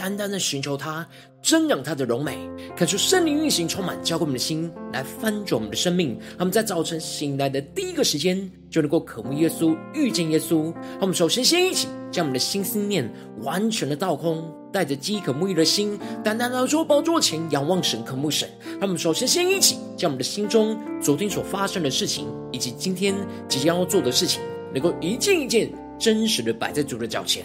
单单的寻求他，增长他的荣美，看出圣灵运行充满，浇灌我们的心，来翻转我们的生命。他们在早晨醒来的第一个时间，就能够渴慕耶稣、遇见耶稣。他们首先先一起将我们的心思念完全的倒空。带着饥渴沐浴的心，单单的坐宝座前仰望神、渴慕神。他们首先先一起将我们的心中昨天所发生的事情，以及今天即将要做的事情，能够一件一件真实的摆在主的脚前，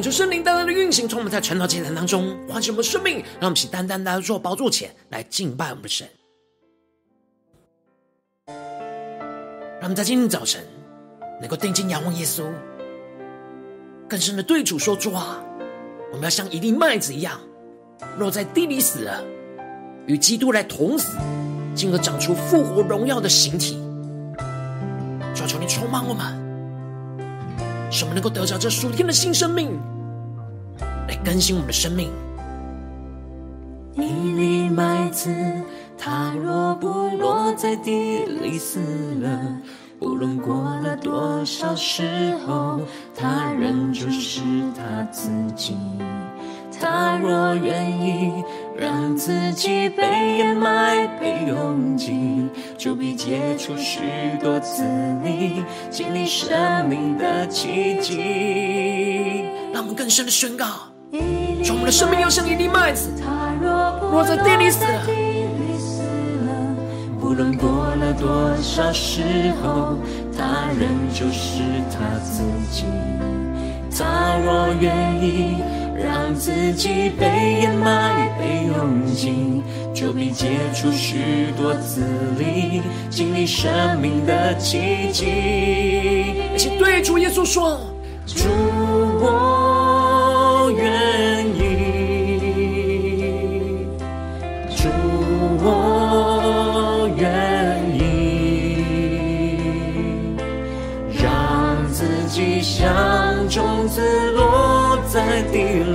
恳求圣灵单单的运行，从我们在传道祭坛当中唤醒我们生命，让我们一起单单来到宝座前来敬拜我们的神。让我们在今天早晨能够定睛仰望耶稣，更深的对主说：“主啊，我们要像一粒麦子一样，落在地里死了，与基督来同死，进而长出复活荣耀的形体。”求求你充满我们。使我们能够得着这属天的新生命，来更新我们的生命。一粒麦子，它若不落在地里死了，不论过了多少时候，它仍旧是它自己。他若愿意让自己被掩埋、被拥挤，就必结出许多子粒，经历生命的奇迹。让我们更深的宣告：从我们的生命要像一粒麦子，落在地里死了，不论过了多少时候，他仍旧是他自己。他若愿意。让自己被掩埋、被拥挤，就必结出许多子粒，经历生命的奇迹。一起对主耶稣说：主，我愿意。主，我愿意。让自己像种子落在地里，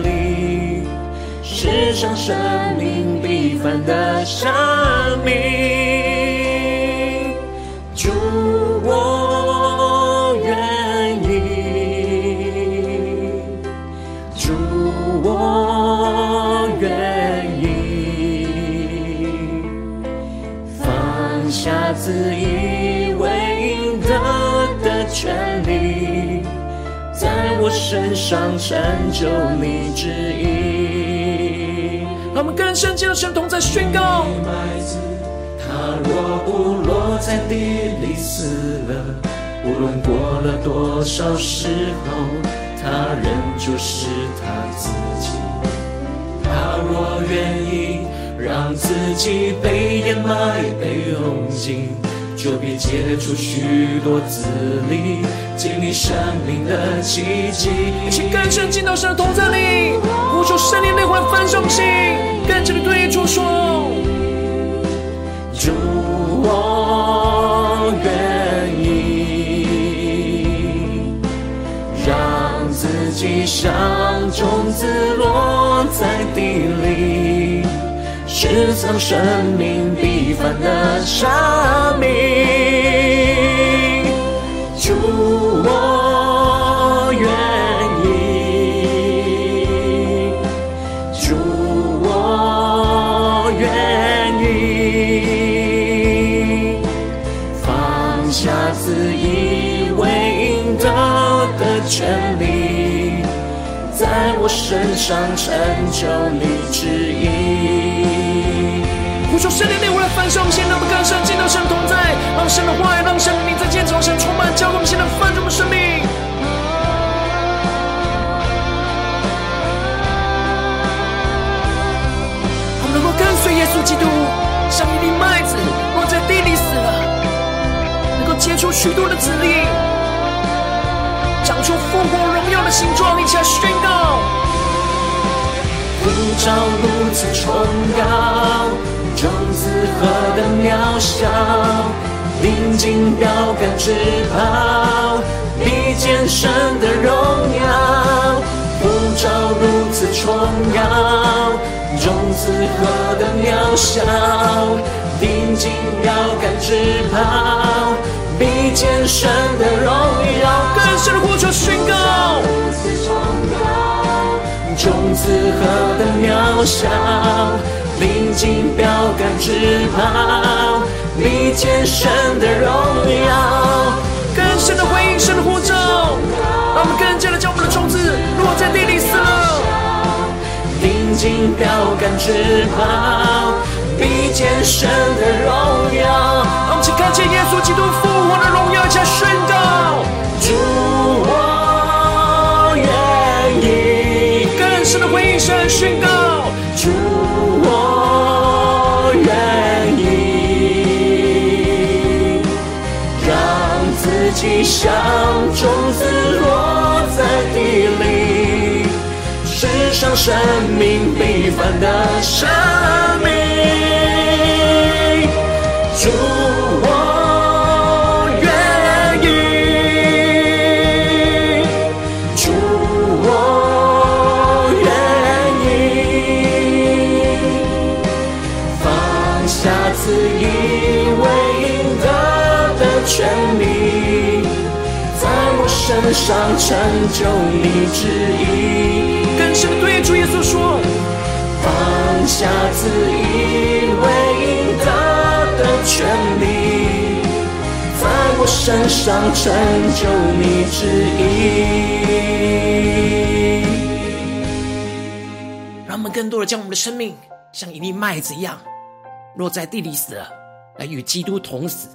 上生命必凡的生命。主，我愿意。主，我愿意。放下自以为应得的权利。在我身上成就你旨意。我们更深进入神同在宣告。麦子，它若不落在地里死了，无论过了多少时候，他仍旧是他自己。他若愿意让自己被掩埋、被拥挤。就必结出许多子粒，经历生命的奇迹。请更深进到神的同在里，呼求圣灵内魂焚烧心，更深的对主说：主，我愿意，让自己像种子落在地里。是藏生命必凡的生命，身上成就你旨意。呼求圣灵内，我来翻上，先让我们更深进到神同在，让神的话语，让神的灵在建造神充满，教灌，现在翻转我们生命。我们能够跟随耶稣基督，像一粒麦子落在地里死了，能够结出许多的子粒。长出复活荣耀的形状，呼召如此崇高，种子何等渺小，临近标杆之跑，比肩神的荣耀。呼召如此崇高，种子何等渺小，临近标杆之跑。比肩神的荣耀，更深的呼求宣告。种子何等渺小，临近标杆之袍，比肩神的荣耀。更深的回应，神的呼召，让我们更加的将我们的种子落在地里死了。临近标杆之袍，比肩神的荣耀。让我们一起看见耶稣基督复活的荣耀，生命平凡的生命。主，我愿意。主，我愿意。放下自以为应得的权利，在我身上成就你旨意。下自以为应得。的权利，在我身上成就你旨意。让我们更多的将我们的生命像一粒麦子一样落在地里死了，来与基督同死，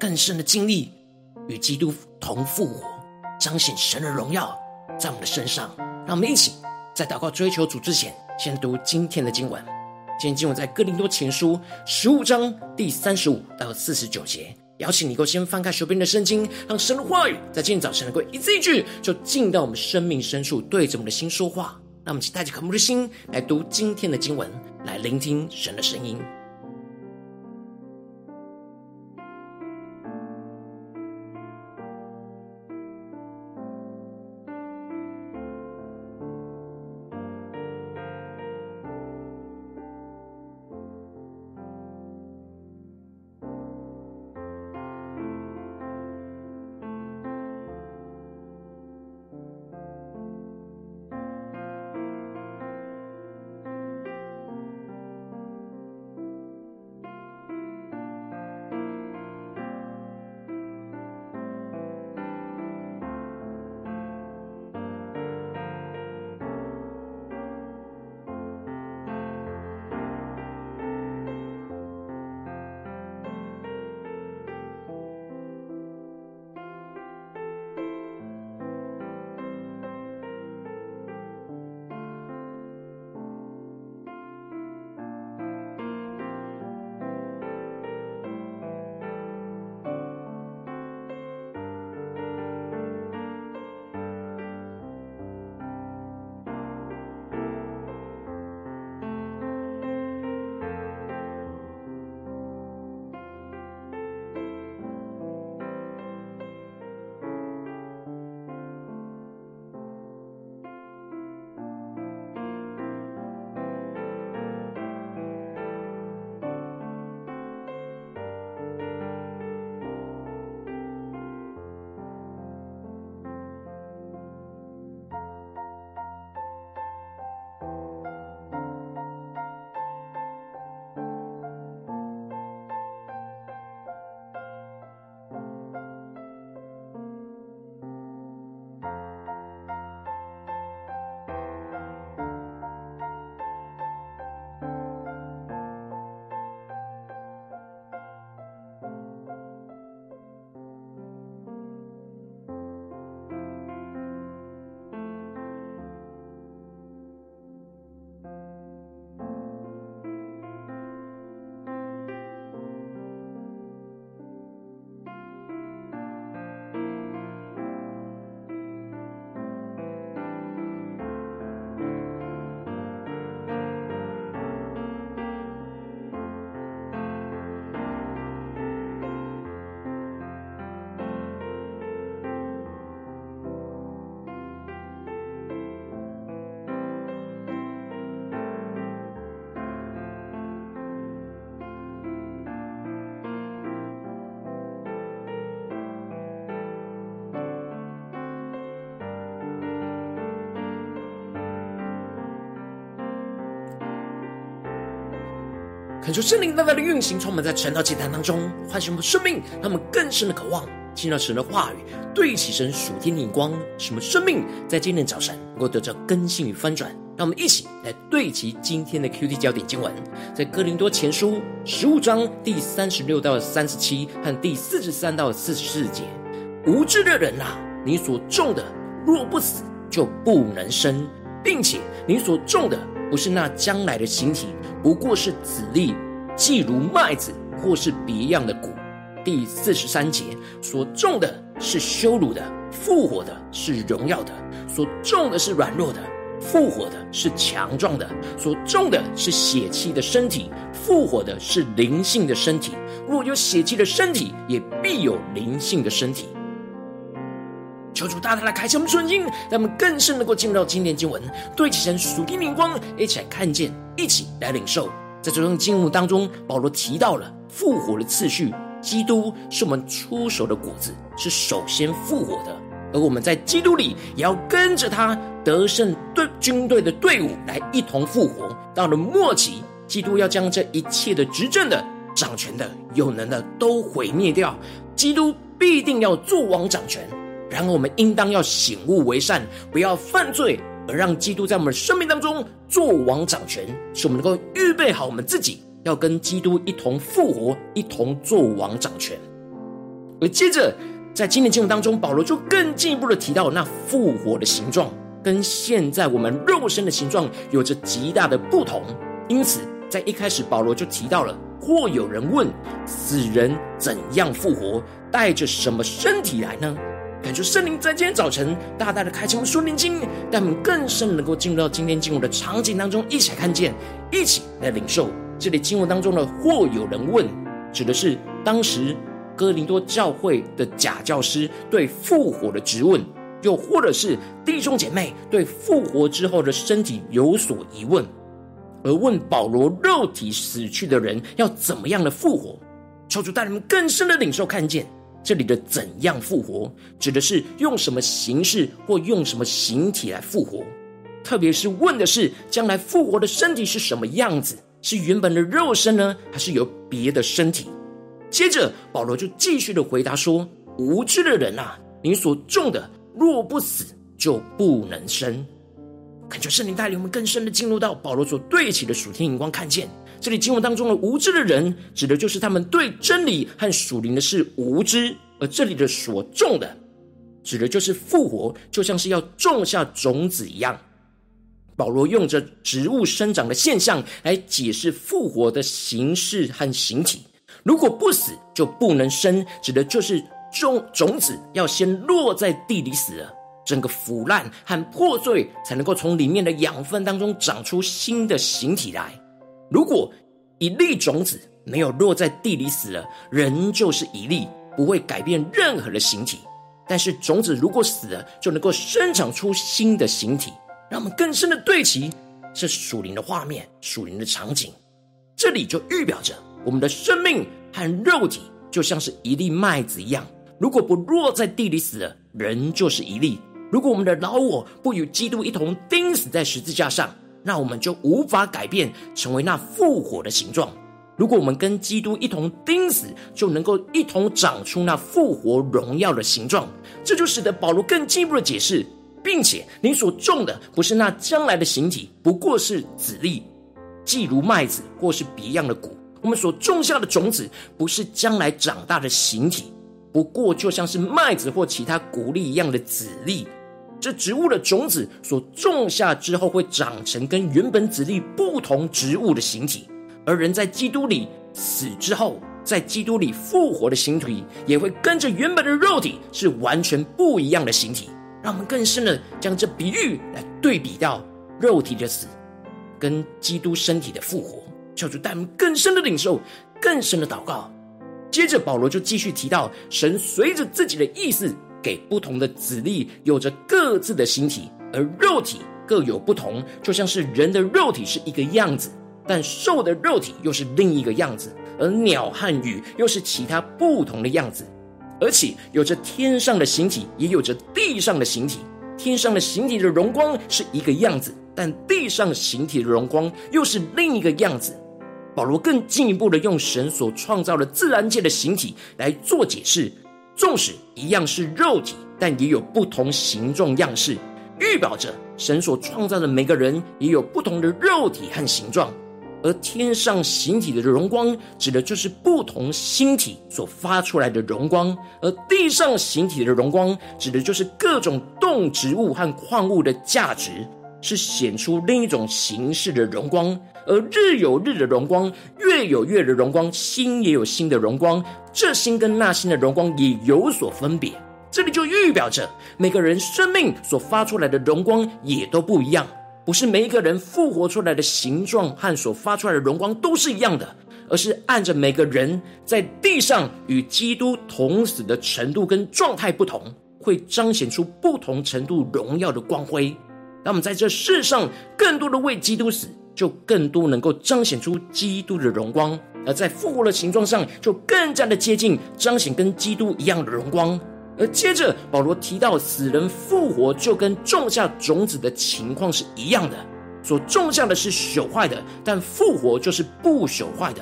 更深的经历与基督同复活，彰显神的荣耀在我们的身上。让我们一起在祷告追求主之前，先读今天的经文。今天经文在哥林多前书十五章第三十五到四十九节，邀请你够先翻开手边的圣经，让神的话语在今天早晨能够一字一句，就进到我们生命深处，对着我们的心说话。那我们请带着渴慕的心来读今天的经文，来聆听神的声音。恳求圣灵大大的运行，充满在晨祷祭坛当中，唤醒我们生命，让我们更深的渴望听到神的话语，对齐神属天的眼光，使我们生命在今天早晨能够得到更新与翻转。让我们一起来对齐今天的 QD 焦点经文，在哥林多前书十五章第三十六到三十七和第四十三到四十四节。无知的人啊，你所种的若不死，就不能生，并且你所种的不是那将来的形体。不过是子粒，既如麦子，或是别样的谷。第四十三节，所种的是羞辱的，复活的是荣耀的；所种的是软弱的，复活的是强壮的；所种的是血气的身体，复活的是灵性的身体。若有血气的身体，也必有灵性的身体。求主大大来开启我们的眼睛，让我们更深能够进入到今天经文，对齐神属天灵光，一起来看见，一起来领受。在这段经文当中，保罗提到了复活的次序，基督是我们出手的果子，是首先复活的，而我们在基督里也要跟着他得胜队军队的队伍来一同复活。到了末期，基督要将这一切的执政的、掌权的、有能的都毁灭掉，基督必定要作王掌权。然而，我们应当要醒悟为善，不要犯罪，而让基督在我们生命当中作王掌权，使我们能够预备好我们自己，要跟基督一同复活，一同作王掌权。而接着，在今天经文当中，保罗就更进一步的提到，那复活的形状跟现在我们肉身的形状有着极大的不同。因此，在一开始，保罗就提到了：或有人问，死人怎样复活，带着什么身体来呢？感觉圣灵在今天早晨大大的开启我们属灵经，让我们更深能够进入到今天经文的场景当中，一起来看见，一起来领受。这里经文当中的“或有人问”，指的是当时哥林多教会的假教师对复活的质问，又或者是弟兄姐妹对复活之后的身体有所疑问，而问保罗肉体死去的人要怎么样的复活。求主带你们更深的领受看见。这里的怎样复活，指的是用什么形式或用什么形体来复活，特别是问的是将来复活的身体是什么样子，是原本的肉身呢，还是有别的身体？接着保罗就继续的回答说：“无知的人啊，你所种的若不死，就不能生。”恳求圣灵带领我们更深的进入到保罗所对齐的属天眼光，看见。这里经文当中的无知的人，指的就是他们对真理和属灵的事无知；而这里的所种的，指的就是复活，就像是要种下种子一样。保罗用着植物生长的现象来解释复活的形式和形体。如果不死就不能生，指的就是种种子要先落在地里死了，整个腐烂和破碎，才能够从里面的养分当中长出新的形体来。如果一粒种子没有落在地里死了，仍旧是一粒，不会改变任何的形体。但是种子如果死了，就能够生长出新的形体。让我们更深的对齐这属灵的画面、属灵的场景。这里就预表着我们的生命和肉体就像是一粒麦子一样，如果不落在地里死了，仍旧是一粒。如果我们的老我不与基督一同钉死在十字架上，那我们就无法改变，成为那复活的形状。如果我们跟基督一同钉死，就能够一同长出那复活荣耀的形状。这就使得保罗更进一步的解释，并且你所种的不是那将来的形体，不过是籽粒，既如麦子或是别样的谷。我们所种下的种子，不是将来长大的形体，不过就像是麦子或其他谷粒一样的籽粒。这植物的种子所种下之后，会长成跟原本子粒不同植物的形体；而人在基督里死之后，在基督里复活的形体，也会跟着原本的肉体是完全不一样的形体。让我们更深的将这比喻来对比到肉体的死跟基督身体的复活，叫主带我们更深的领受，更深的祷告。接着保罗就继续提到，神随着自己的意思。给不同的子粒有着各自的形体，而肉体各有不同，就像是人的肉体是一个样子，但兽的肉体又是另一个样子，而鸟和鱼又是其他不同的样子，而且有着天上的形体，也有着地上的形体。天上的形体的荣光是一个样子，但地上形体的荣光又是另一个样子。保罗更进一步的用神所创造的自然界的形体来做解释，纵使一样是肉体，但也有不同形状样式，预表着神所创造的每个人也有不同的肉体和形状。而天上形体的荣光，指的就是不同星体所发出来的荣光；而地上形体的荣光，指的就是各种动植物和矿物的价值，是显出另一种形式的荣光。而日有日的荣光，月有月的荣光，星也有星的荣光，这星跟那星的荣光也有所分别。这里就预表着每个人生命所发出来的荣光也都不一样。不是每一个人复活出来的形状和所发出来的荣光都是一样的，而是按着每个人在地上与基督同死的程度跟状态不同，会彰显出不同程度荣耀的光辉。那么在这世上，更多的为基督死，就更多能够彰显出基督的荣光；而在复活的形状上，就更加的接近彰显跟基督一样的荣光。而接着，保罗提到死人复活，就跟种下种子的情况是一样的。所种下的是朽坏的，但复活就是不朽坏的。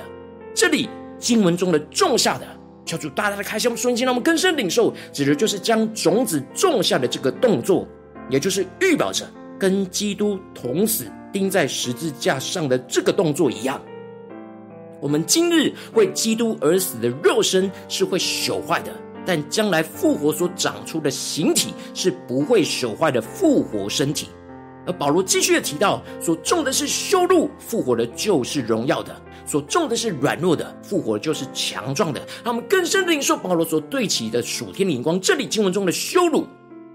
这里经文中的种下的，求主大大的开箱瞬间，让我们更深领受，指的就是将种子种下的这个动作，也就是预表着跟基督同死、钉在十字架上的这个动作一样。我们今日为基督而死的肉身是会朽坏的。但将来复活所长出的形体是不会朽坏的复活身体，而保罗继续的提到，所种的是羞辱，复活的就是荣耀的；所种的是软弱的，复活就是强壮的。让我们更深的领受保罗所对齐的属天的眼光。这里经文中的羞辱，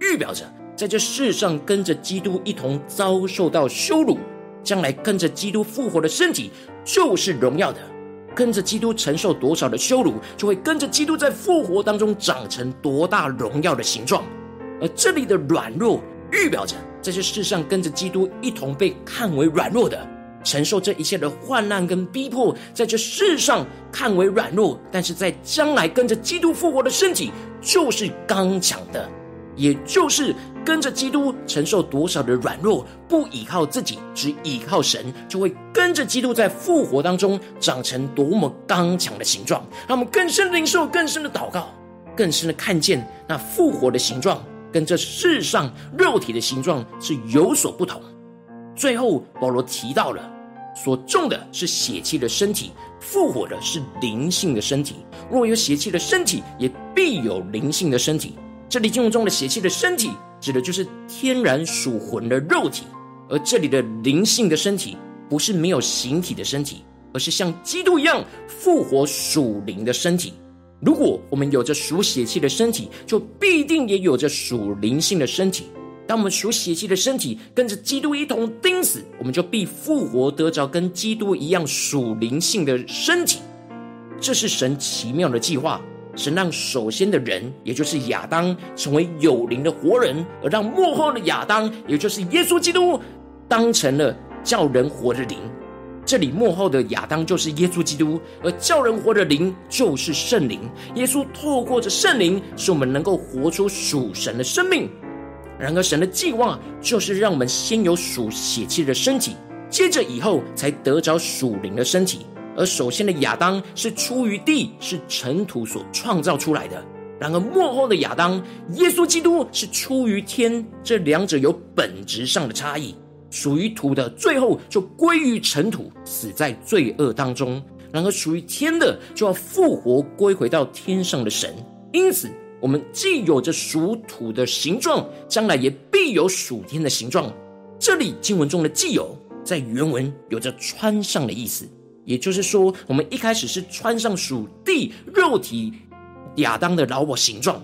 预表着在这世上跟着基督一同遭受到羞辱，将来跟着基督复活的身体就是荣耀的。跟着基督承受多少的羞辱，就会跟着基督在复活当中长成多大荣耀的形状。而这里的软弱，预表着在这世上跟着基督一同被看为软弱的，承受这一切的患难跟逼迫，在这世上看为软弱，但是在将来跟着基督复活的身体就是刚强的。也就是跟着基督承受多少的软弱，不依靠自己，只依靠神，就会跟着基督在复活当中长成多么刚强的形状。让我们更深的领受，更深的祷告，更深的看见那复活的形状跟这世上肉体的形状是有所不同。最后，保罗提到了所种的是血气的身体，复活的是灵性的身体。若有血气的身体，也必有灵性的身体。这里经文中的血气的身体，指的就是天然属魂的肉体；而这里的灵性的身体，不是没有形体的身体，而是像基督一样复活属灵的身体。如果我们有着属血气的身体，就必定也有着属灵性的身体。当我们属血气的身体跟着基督一同钉死，我们就必复活得着跟基督一样属灵性的身体。这是神奇妙的计划。神让首先的人，也就是亚当，成为有灵的活人，而让幕后的亚当，也就是耶稣基督，当成了叫人活的灵。这里幕后的亚当就是耶稣基督，而叫人活的灵就是圣灵。耶稣透过这圣灵，使我们能够活出属神的生命。然而，神的计划就是让我们先有属血气的身体，接着以后才得着属灵的身体。而首先的亚当是出于地，是尘土所创造出来的；然而末后的亚当，耶稣基督是出于天，这两者有本质上的差异。属于土的，最后就归于尘土，死在罪恶当中；然而属于天的，就要复活，归回到天上的神。因此，我们既有着属土的形状，将来也必有属天的形状。这里经文中的“既有”在原文有着穿上的意思。也就是说，我们一开始是穿上属地肉体亚当的老我形状，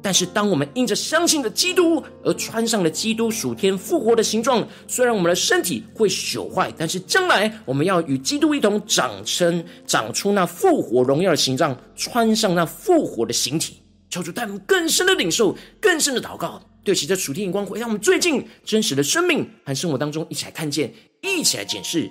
但是当我们因着相信的基督而穿上了基督属天复活的形状，虽然我们的身体会朽坏，但是将来我们要与基督一同长成，长出那复活荣耀的形状，穿上那复活的形体。求主带我们更深的领受，更深的祷告，对齐这属天眼光，回到我们最近真实的生命和生活当中，一起来看见，一起来检视。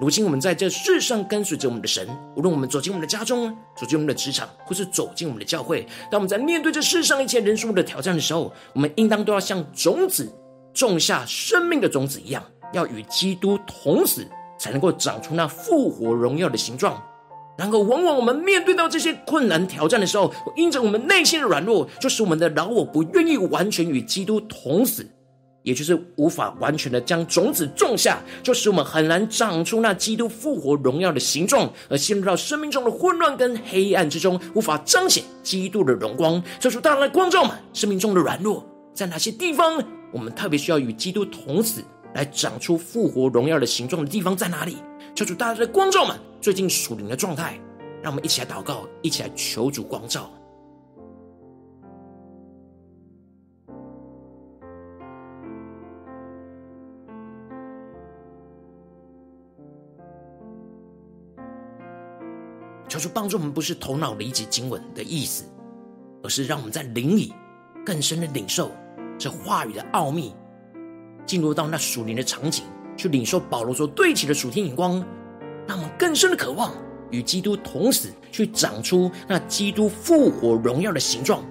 如今我们在这世上跟随着我们的神，无论我们走进我们的家中，走进我们的职场，或是走进我们的教会，当我们在面对这世上一切人事物的挑战的时候，我们应当都要像种子种下生命的种子一样，要与基督同死，才能够长出那复活荣耀的形状。然而，往往我们面对到这些困难挑战的时候，因着我们内心的软弱，就使我们的老我不愿意完全与基督同死，也就是无法完全的将种子种下，就使我们很难长出那基督复活荣耀的形状，而陷入到生命中的混乱跟黑暗之中，无法彰显基督的荣光。这时，带来光照们生命中的软弱，在哪些地方我们特别需要与基督同死，来长出复活荣耀的形状的地方在哪里？求主大家的光照们，最近属灵的状态，让我们一起来祷告，一起来求主光照。求主帮助我们，不是头脑理解经文的意思，而是让我们在灵里更深的领受这话语的奥秘，进入到那属灵的场景。去领受保罗所对齐的属天眼光，让我们更深的渴望与基督同死，去长出那基督复活荣耀的形状，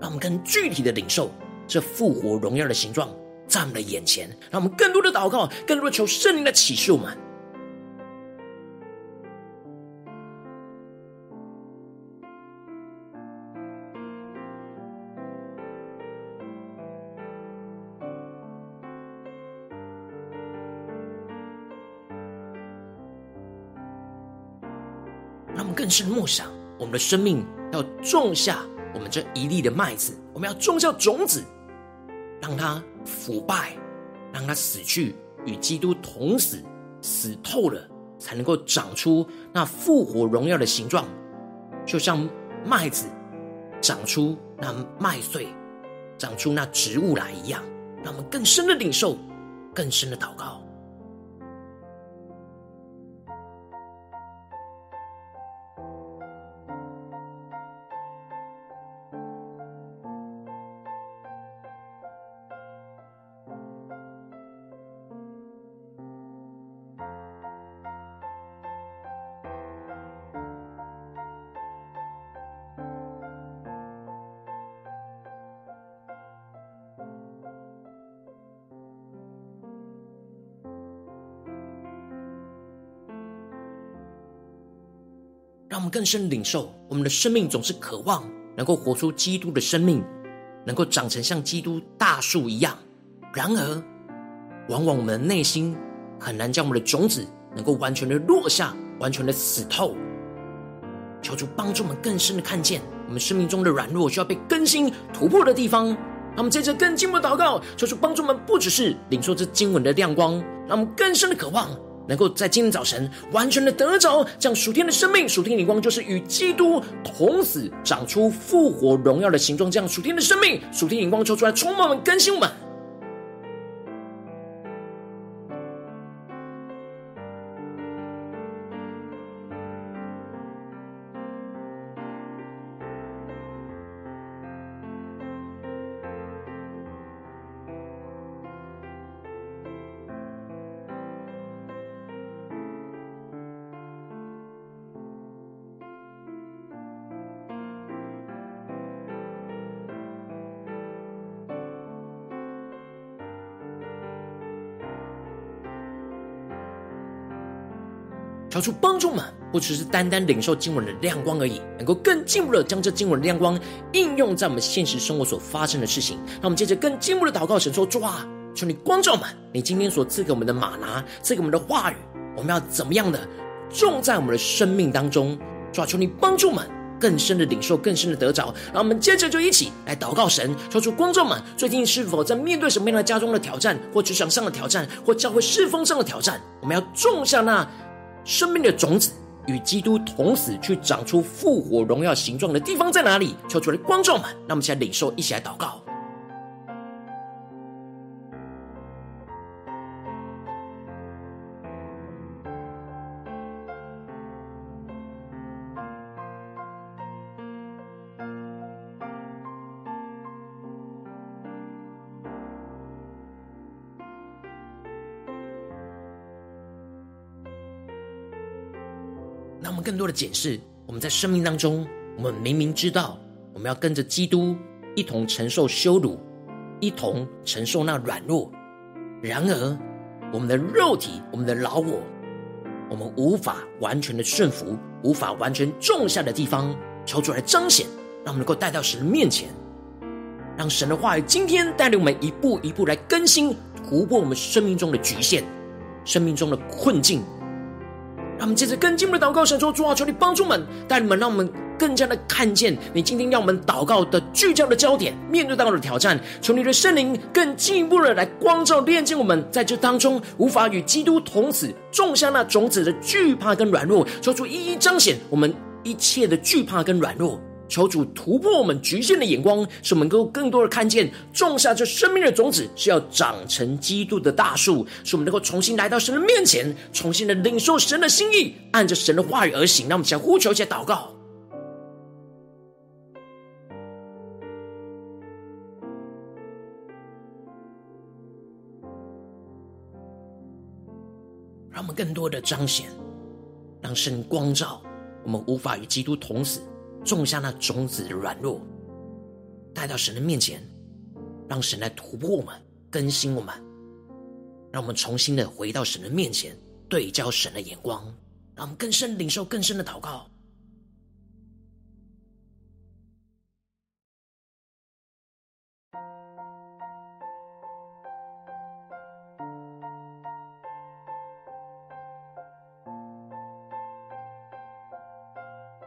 让我们更具体的领受这复活荣耀的形状在我们的眼前，让我们更多的祷告，更多的求圣灵的启示我们。是默想，我们的生命要种下我们这一粒的麦子，我们要种下种子，让它腐败，让它死去，与基督同死，死透了，才能够长出那复活荣耀的形状，就像麦子长出那麦穗，长出那植物来一样。让我们更深的领受，更深的祷告。让我们更深领受，我们的生命总是渴望能够活出基督的生命，能够长成像基督大树一样。然而，往往我们的内心很难将我们的种子能够完全的落下，完全的死透。求主帮助我们更深的看见我们生命中的软弱，需要被更新突破的地方。让我们接着更进步的祷告，求主帮助我们，不只是领受这经文的亮光，让我们更深的渴望。能够在今天早晨完全的得着这样属天的生命，属天的光，就是与基督同死，长出复活荣耀的形状。这样属天的生命，属天荧光抽出来，充满我们，更新我们。求主帮助们，不只是单单领受经文的亮光而已，能够更进一步的将这经文的亮光应用在我们现实生活所发生的事情。让我们接着更进一步的祷告，神说：主啊，求你光照们，你今天所赐给我们的马拿，赐给我们的话语，我们要怎么样的种在我们的生命当中？主啊，求你帮助们更深的领受，更深的得着。让我们接着就一起来祷告神，说出光照们，最近是否在面对什么样的家中的挑战，或职场上的挑战，或教会侍奉上的挑战？我们要种下那。生命的种子与基督同死，去长出复活荣耀形状的地方在哪里？求主的观众们，那我们一起来领受，一起来祷告。更多的检视，我们在生命当中，我们明明知道我们要跟着基督一同承受羞辱，一同承受那软弱，然而我们的肉体、我们的老我我们无法完全的顺服，无法完全种下的地方，求主来彰显，让我们能够带到神的面前，让神的话语今天带领我们一步一步来更新、突破我们生命中的局限、生命中的困境。让我们接着更进一步的祷告，神说：主啊，求你帮助我们，带你们，让我们。更加的看见你今天要我们祷告的聚焦的焦点，面对到的挑战，求你的圣灵更进一步的来光照、炼净我们，在这当中无法与基督同死，种下那种子的惧怕跟软弱，求主一一彰显我们一切的惧怕跟软弱，求主突破我们局限的眼光，使我们能够更多的看见种下这生命的种子是要长成基督的大树，使我们能够重新来到神的面前，重新的领受神的心意，按着神的话语而行。让我们先呼求，一下祷告。让我们更多的彰显，让神光照我们，无法与基督同死，种下那种子的软弱，带到神的面前，让神来突破我们，更新我们，让我们重新的回到神的面前，对焦神的眼光，让我们更深领受更深的祷告。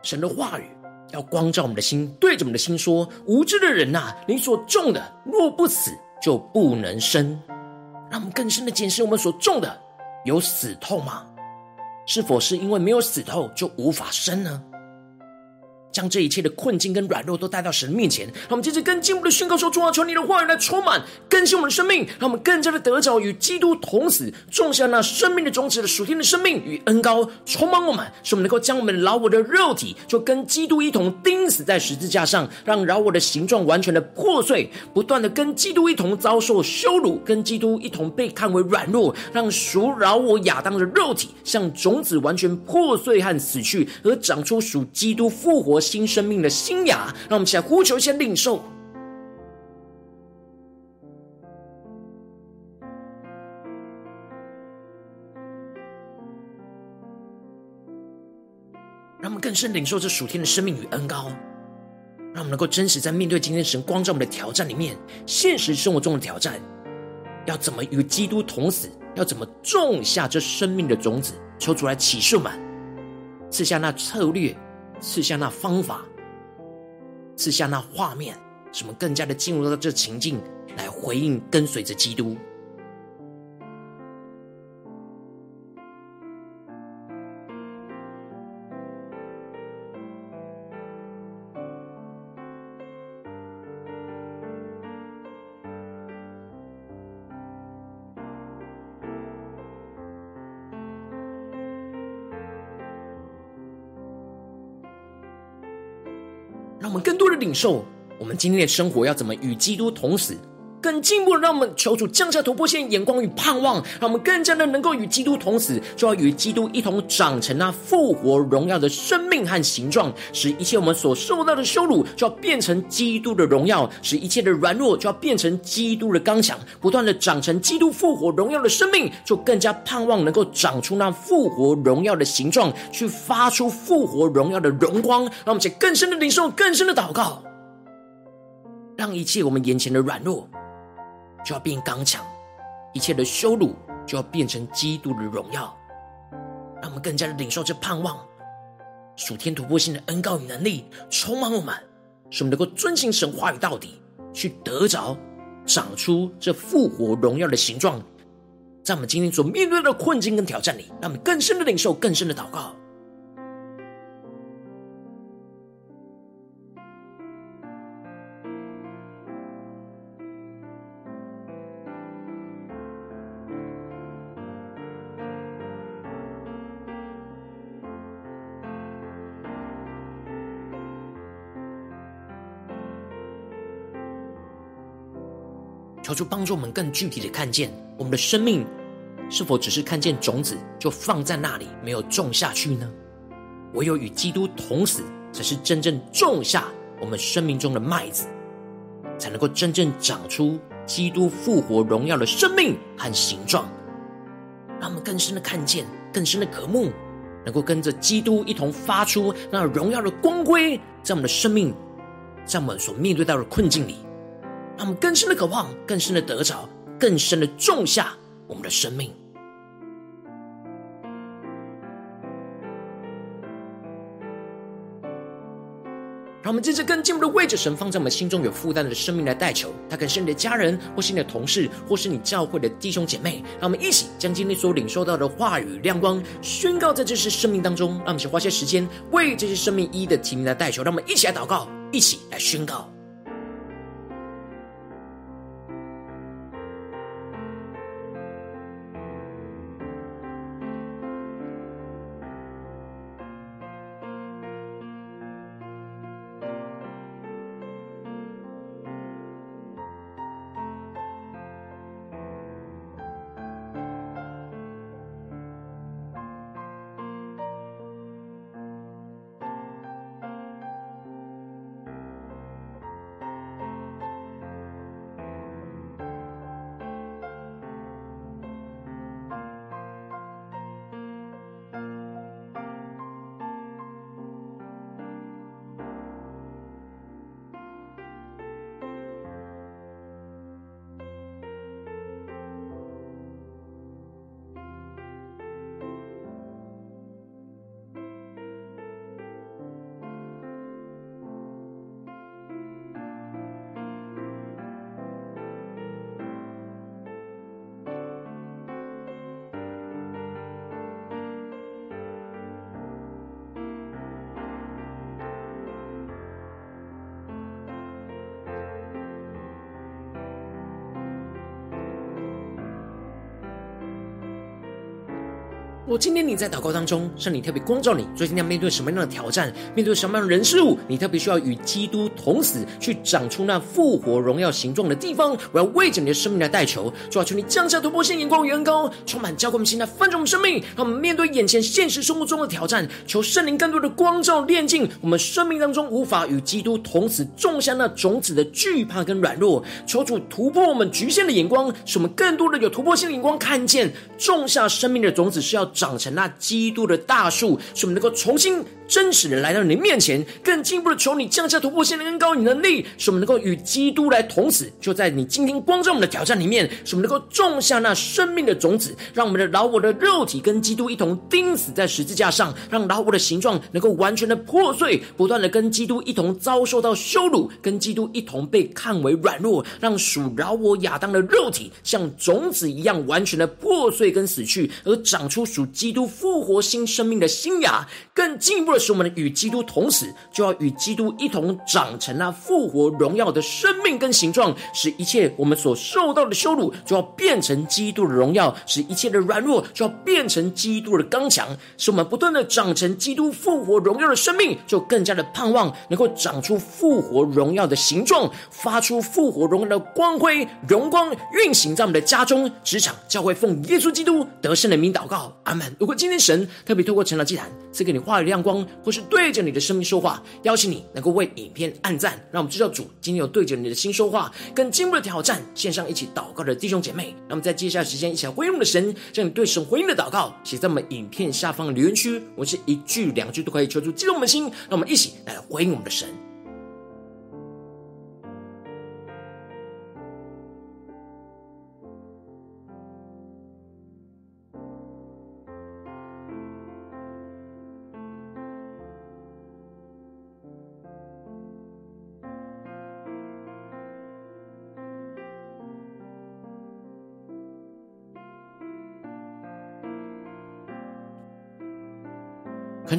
神的话语要光照我们的心，对着我们的心说：“无知的人呐、你所种的若不死，就不能生。”让我们更深的检视我们所种的有死透吗？是否是因为没有死透就无法生呢？将这一切的困境跟软弱都带到神面前，让我们接着更进一步的宣告说：主啊，求你的话语来充满更新我们的生命，让我们更加的得着与基督同死，种下那生命的种子的属天的生命与恩膏，充满我们，使我们能够将我们老我的肉体就跟基督一同钉死在十字架上，让老我的形状完全的破碎，不断的跟基督一同遭受羞辱，跟基督一同被看为软弱，让属老我亚当的肉体像种子完全破碎和死去，而长出属基督复活新生命的新芽，让我们起来呼求，先领受，让我们更深领受这属天的生命与恩膏，让我们能够真实在面对今天神光照我们的挑战里面，现实生活中的挑战，要怎么与基督同死，要怎么种下这生命的种子，求主来启示我们，赐下那策略。赐下那方法，赐下那画面，使我们更加的进入到这情境，来回应跟随着基督。让我们更多的领受，我们今天的生活要怎么与基督同死，更进步让我们求主降下突破线眼光与盼望，让我们更加的能够与基督同死，就要与基督一同长成那复活荣耀的生命和形状，使一切我们所受到的羞辱就要变成基督的荣耀，使一切的软弱就要变成基督的刚强，不断的长成基督复活荣耀的生命，就更加盼望能够长出那复活荣耀的形状，去发出复活荣耀的荣光，让我们且更深的领受，更深的祷告，让一切我们眼前的软弱。就要变刚强，一切的羞辱就要变成基督的荣耀，让我们更加的领受这盼望，属天突破性的恩膏与能力充满我们，使我们能够遵行神话语到底，去得着长出这复活荣耀的形状，在我们今天所面对的困境跟挑战里，让我们更深的领受，更深的祷告。求主帮助我们更具体的看见我们的生命，是否只是看见种子就放在那里，没有种下去呢？唯有与基督同死，才是真正种下我们生命中的麦子，才能够真正长出基督复活荣耀的生命和形状。让我们更深的看见更深的渴慕，能够跟着基督一同发出那荣耀的光辉，在我们的生命，在我们所面对到的困境里，让我们更深的渴望，更深的得着，更深的种下我们的生命。让我们接着更进步的位置神放在我们心中有负担的生命来代求，他可能是你的家人，或是你的同事，或是你教会的弟兄姐妹。让我们一起将今天所领受到的话语亮光宣告在这些生命当中。让我们先花些时间为这些生命一一的提名来代求。让我们一起来祷告，一起来宣告。今天你在祷告当中，圣灵特别光照你，最近要面对什么样的挑战？面对什么样的人事物？你特别需要与基督同死，去长出那复活荣耀形状的地方。我要为着你的生命来代求，主要求你降下突破性眼光与恩膏，充满交给我们现在翻转我们生命，让我们面对眼前现实生活中的挑战。求圣灵更多的光照炼净我们生命当中无法与基督同死种下那种子的惧怕跟软弱。求主突破我们局限的眼光，使我们更多的有突破性的眼光，看见种下生命的种子是要。长成那基督的大树，使我们能够重新真实的来到你的面前，更进一步的求你降下突破性的恩膏与能力，使我们能够与基督来同死。就在你今天光照我们的挑战里面，使我们能够种下那生命的种子，让我们的老我的肉体跟基督一同钉死在十字架上，让老我的形状能够完全的破碎，不断的跟基督一同遭受到羞辱，跟基督一同被看为软弱，让属老我亚当的肉体像种子一样完全的破碎跟死去，而长出属基督复活新生命的新芽，更进一步的。是我们与基督同死，就要与基督一同长成那复活荣耀的生命跟形状，使一切我们所受到的羞辱，就要变成基督的荣耀；使一切的软弱，就要变成基督的刚强。使我们不断的长成基督复活荣耀的生命，就更加的盼望能够长出复活荣耀的形状，发出复活荣耀的光辉荣光，运行在我们的家中、职场、教会，奉耶稣基督得胜的名祷告，阿门。如果今天神特别透过晨祷祭坛赐给你话语亮光。或是对着你的生命说话，邀请你能够为影片按赞，让我们知道主今天有对着你的心说话，更进一步的挑战。线上一起祷告的弟兄姐妹，那么在接下来时间一起来回应我们的神，将你对神回应的祷告写在我们影片下方的留言区，我是一句两句都可以求助激动我们的心，让我们一起来回应我们的神。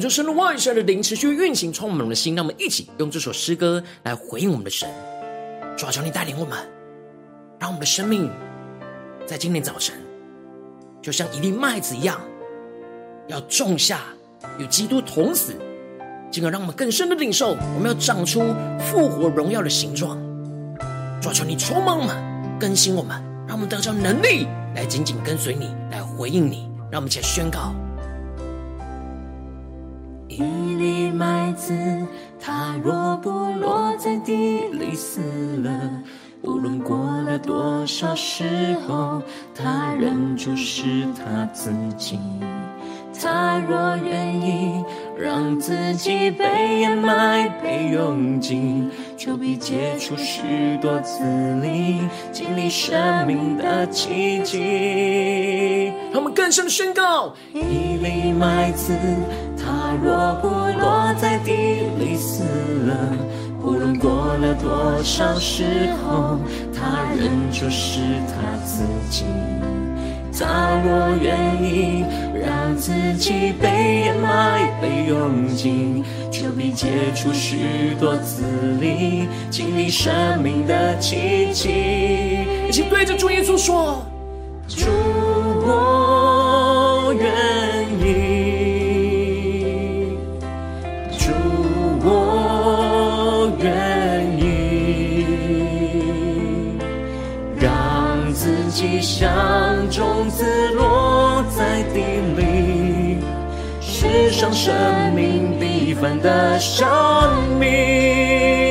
求神的话语的灵持续运行，充满我们的心。让我们一起用这首诗歌来回应我们的神。主啊，求你带领我们，让我们的生命在今天早晨，就像一粒麦子一样，要种下与基督同死，进而让我们更深的领受，我们要长出复活荣耀的形状。主啊，求你充满我们，更新我们，让我们得到能力来紧紧跟随你，来回应你。让我们一起来宣告。一粒麦子，它若不落在地里死了，无论过了多少时候，它仍旧是它自己。他若愿意让自己被掩埋、被用尽，就必结出许多子粒，经历生命的奇迹。让我们更深的宣告：一粒麦子，它若不落在地里死了，不论过了多少时候，它仍旧是他自己。他若愿意让自己被掩埋、被用尽，就必结出许多子粒，经历生命的奇迹。一起对着主耶稣说：主，我愿意。主，我愿意。让自己像。种子落在地里，世上生命必凡的生命。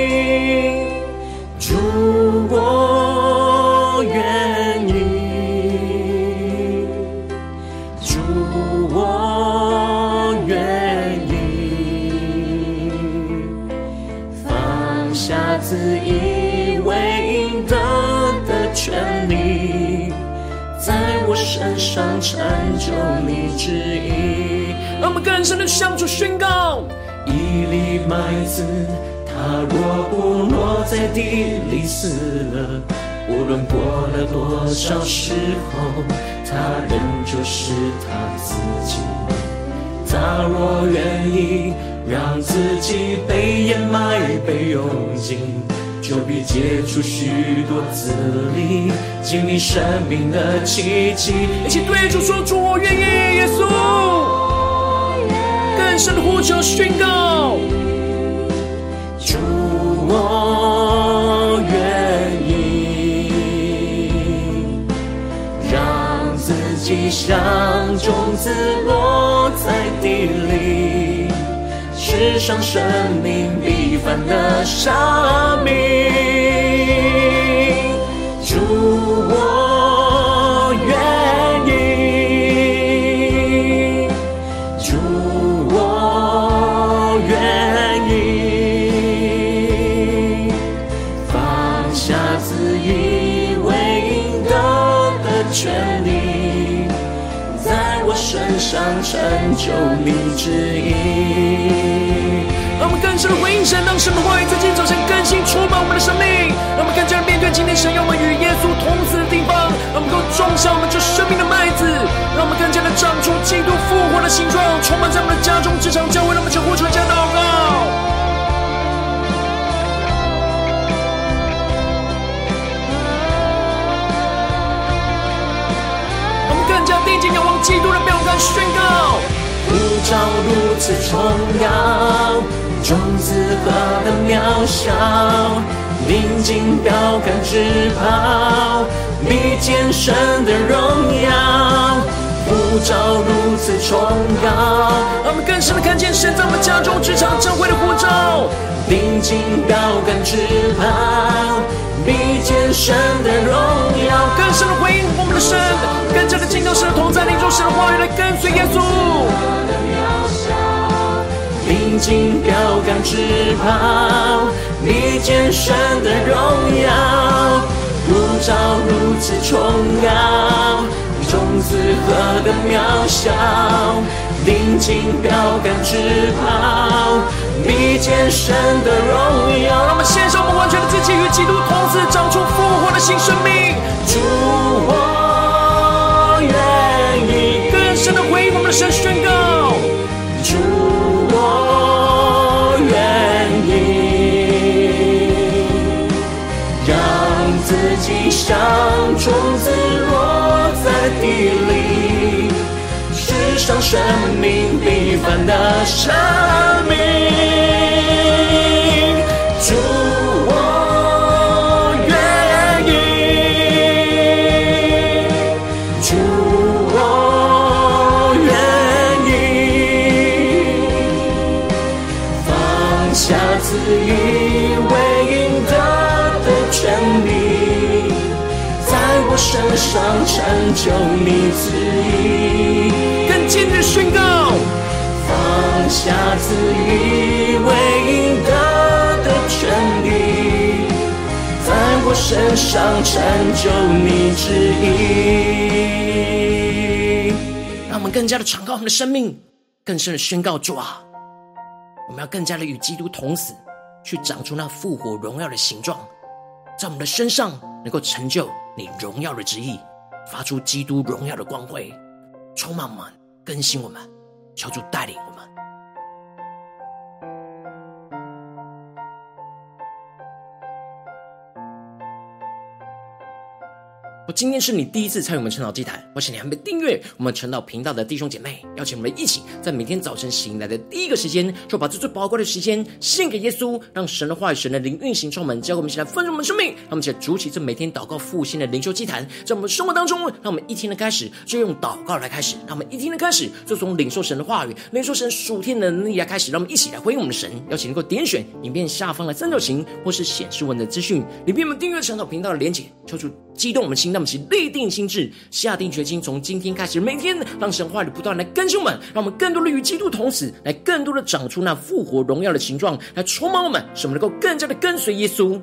身上成就你旨意，让我们更深的向主宣告：一粒麦子，它若不落在地里死了，无论过了多少时候，它仍旧是它自己。他若愿意让自己被掩埋、被用尽。就必结出许多子粒，经历生命的奇迹。一起对主说：主，我愿意，耶稣。更深的呼求宣告：主，我愿意。让自己像种子落在地里。世上生命必凡的生命，主，我愿意，主，我愿意，放下自以为应得的权利，在我身上成就你旨意。让我们更深的回应神，让神的话语在今天早晨更新充满我们的生命。让我们更加的面对今天神要我们与耶稣同死的地方，让我们都种下我们这生命的麦子，让我们更加的长出基督复活的形状，充满在我们的家中、职场、教会。让我们求呼求加祷告。我们更加定睛仰望基督的标杆，宣告：照如此重要。种子何等渺小，临近标杆只跑，比见神的荣耀，呼召如此崇高。让我们更深的看见神在我们家中、职场、教会的护照，临近标杆之旁，比见神的荣耀，更深的回应我们的神，更加的进到神的同在，领受神的话语来跟随耶稣。临近标杆之旁，比见神的荣耀，呼召如此崇高，子何等渺小。临近标杆之跑，比肩神的荣耀。让我们献上我们完全的自己，与基督同死，长出复活的新生命。主，我愿意。更深的回应我们的神宣告。上生命必凡的生命。主，我愿意，主，我愿意，放下自以为应得的权利。在我身上成就你自下赐予为应得的权利，在我身上成就你旨意。让我们更加的敞开我们的生命，更深的宣告主啊，我们要更加的与基督同死，去长出那复活荣耀的形状，在我们的身上能够成就你荣耀的旨意，发出基督荣耀的光辉，充满我们，更新我们，求主带领我们。我今天是你第一次参与我们晨祷祭坛，我请你还没订阅我们晨祷频道的弟兄姐妹，邀请我们一起在每天早晨醒来的第一个时间，就把这最宝贵的时间献给耶稣，让神的话语、神的灵运行充满，教会我们一起来丰盛我们生命。让我们一起来筑起这每天祷告复兴的灵修祭坛，在我们生活当中，让我们一天的开始就用祷告来开始，让我们一天的开始就从领受神的话语、领受神属天的能力来开始，让我们一起来回应我们的神。邀请能够点选影片下方的三角形，或是显示文的资讯里面我们订阅晨祷频道的连结，求主激动我们心，让我们一起立定心智，下定决心，从今天开始，每天让神话语不断来更新我们，让我们更多的与基督同死，来更多的长出那复活荣耀的形状，来充满我们，使我们能够更加的跟随耶稣。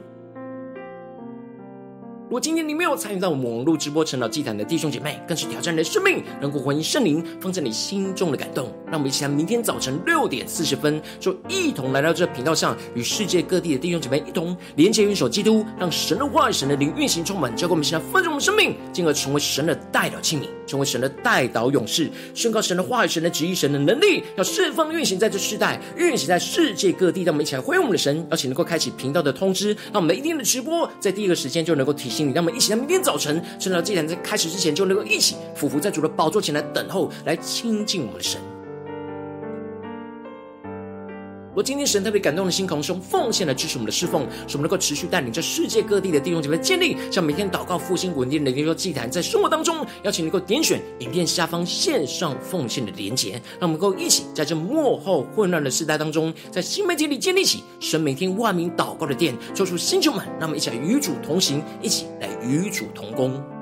如果今天你没有参与到我们网络直播晨祷祭坛的弟兄姐妹，更是挑战你的生命，能够回应圣灵放在你心中的感动。让我们一起来，明天早晨六点四十分，就一同来到这频道上，与世界各地的弟兄姐妹一同连接、元首基督，让神的话语、神的灵运行充满，教给我们现在丰盛我们生命，进而成为神的代表器皿，成为神的代导勇士，宣告神的话语、神的旨意、神的能力，要释放运行在这世代，运行在世界各地。让我们一起来回应我们的神，邀请能够开启频道的通知，让我们一天的直播在第一个时间就能够提醒。让我们一起在明天早晨，趁着祭坛在开始之前，就能够一起俯伏在主的宝座前来等候，来亲近我们的神。我今天神特别感动的心，同时用奉献来支持我们的侍奉，使我们能够持续带领着世界各地的弟兄姐妹建立，像每天祷告复兴稳定的灵修祭坛，在生活当中，邀请能够点选影片下方线上奉献的连结，让我们能够一起在这末后混乱的时代当中，在新媒体里建立起神每天万名祷告的殿，做出星球们，让我们一起来与主同行，一起来与主同工。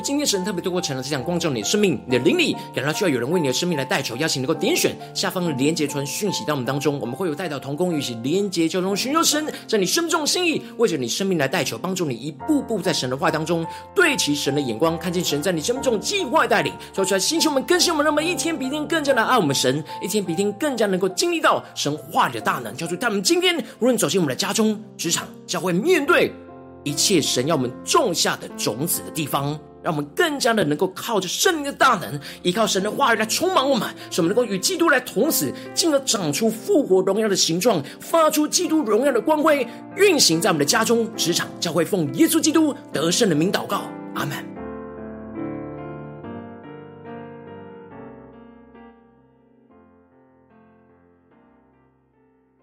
今天神特别透过晨祷这场光照你的生命，你的灵里感到需要有人为你的生命来代求，邀请能够点选下方的连结传讯息到我们当中，我们会有代祷同工与其连结交通，寻求神在你生命中心意，为着你生命来代求，帮助你一步步在神的话当中对齐神的眼光，看见神在你生命中计划带领，说出来星球们更新我们，让我们一天比一天更加的爱我们神，一天比一天更加能够经历到神话里的大能，叫出他们今天无论走进我们的家中、职场、教会，面对一切神要我们种下的种子的地方。让我们更加的能够靠着圣灵的大能，依靠神的话语来充满我们，使我们能够与基督来同死，进而长出复活荣耀的形状，发出基督荣耀的光辉，运行在我们的家中、职场、教会，奉耶稣基督得胜的名祷告，阿门。